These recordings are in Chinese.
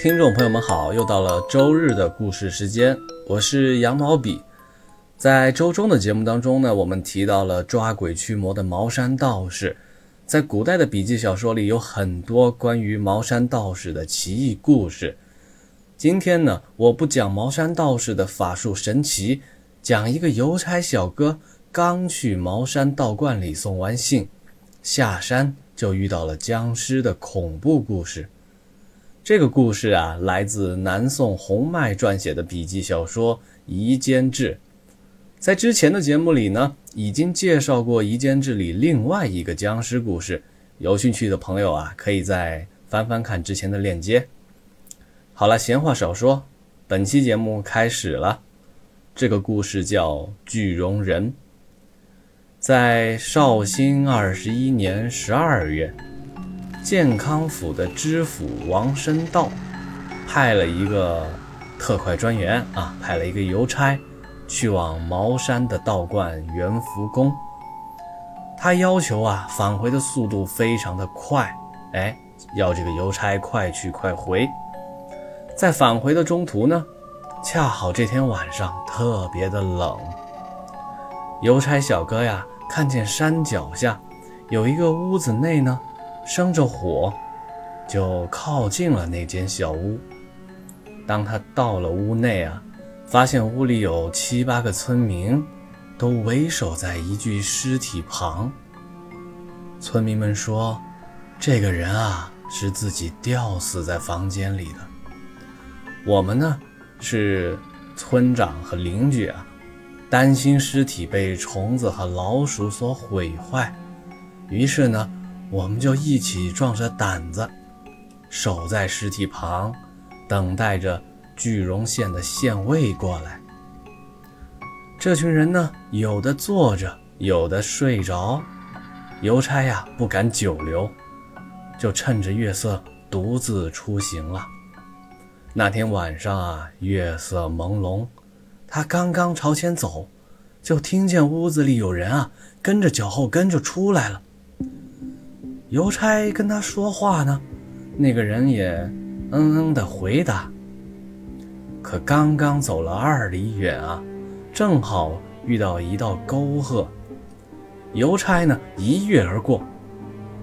听众朋友们好，又到了周日的故事时间，我是羊毛笔。在周中的节目当中呢，我们提到了抓鬼驱魔的茅山道士。在古代的笔记小说里，有很多关于茅山道士的奇异故事。今天呢，我不讲茅山道士的法术神奇，讲一个邮差小哥刚去茅山道观里送完信，下山就遇到了僵尸的恐怖故事。这个故事啊，来自南宋洪迈撰写的笔记小说《夷坚志》。在之前的节目里呢，已经介绍过《夷坚志》里另外一个僵尸故事。有兴趣的朋友啊，可以再翻翻看之前的链接。好了，闲话少说，本期节目开始了。这个故事叫《巨容人》。在绍兴二十一年十二月。健康府的知府王申道派了一个特快专员啊，派了一个邮差去往茅山的道观元福宫。他要求啊，返回的速度非常的快，哎，要这个邮差快去快回。在返回的中途呢，恰好这天晚上特别的冷。邮差小哥呀，看见山脚下有一个屋子内呢。生着火，就靠近了那间小屋。当他到了屋内啊，发现屋里有七八个村民，都围守在一具尸体旁。村民们说：“这个人啊，是自己吊死在房间里的。”我们呢，是村长和邻居啊，担心尸体被虫子和老鼠所毁坏，于是呢。我们就一起壮着胆子，守在尸体旁，等待着句容县的县尉过来。这群人呢，有的坐着，有的睡着。邮差呀，不敢久留，就趁着月色独自出行了。那天晚上啊，月色朦胧，他刚刚朝前走，就听见屋子里有人啊，跟着脚后跟就出来了。邮差跟他说话呢，那个人也嗯嗯的回答。可刚刚走了二里远啊，正好遇到一道沟壑，邮差呢一跃而过，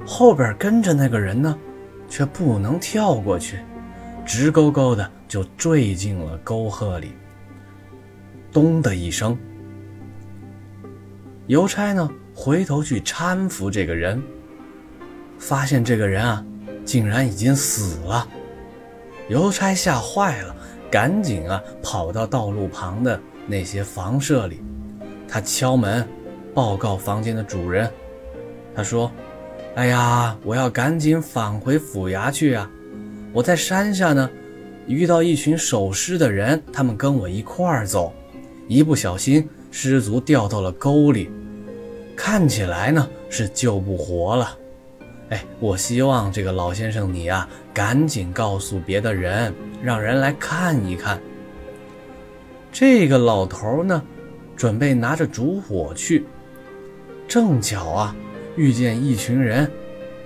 后边跟着那个人呢，却不能跳过去，直勾勾的就坠进了沟壑里。咚的一声，邮差呢回头去搀扶这个人。发现这个人啊，竟然已经死了，邮差吓坏了，赶紧啊跑到道路旁的那些房舍里，他敲门，报告房间的主人。他说：“哎呀，我要赶紧返回府衙去啊！我在山下呢，遇到一群守尸的人，他们跟我一块儿走，一不小心失足掉到了沟里，看起来呢是救不活了。”哎，我希望这个老先生你啊，赶紧告诉别的人，让人来看一看。这个老头呢，准备拿着烛火去，正巧啊，遇见一群人，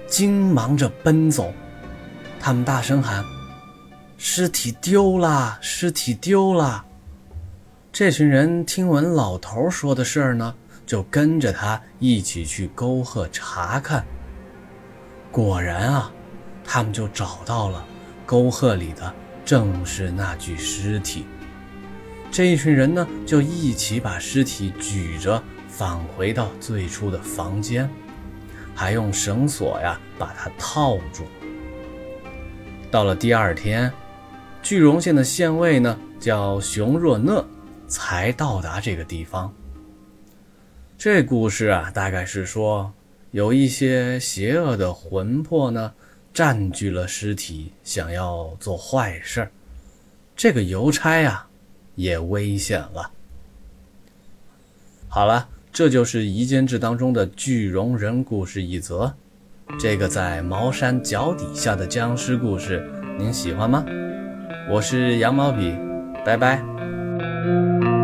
惊忙着奔走，他们大声喊：“尸体丢了，尸体丢了！”这群人听闻老头说的事儿呢，就跟着他一起去沟壑查看。果然啊，他们就找到了沟壑里的正是那具尸体。这一群人呢，就一起把尸体举着返回到最初的房间，还用绳索呀把它套住。到了第二天，句容县的县尉呢叫熊若讷，才到达这个地方。这故事啊，大概是说。有一些邪恶的魂魄呢，占据了尸体，想要做坏事这个邮差啊，也危险了。好了，这就是《夷坚志》当中的巨容人故事一则。这个在茅山脚底下的僵尸故事，您喜欢吗？我是羊毛笔，拜拜。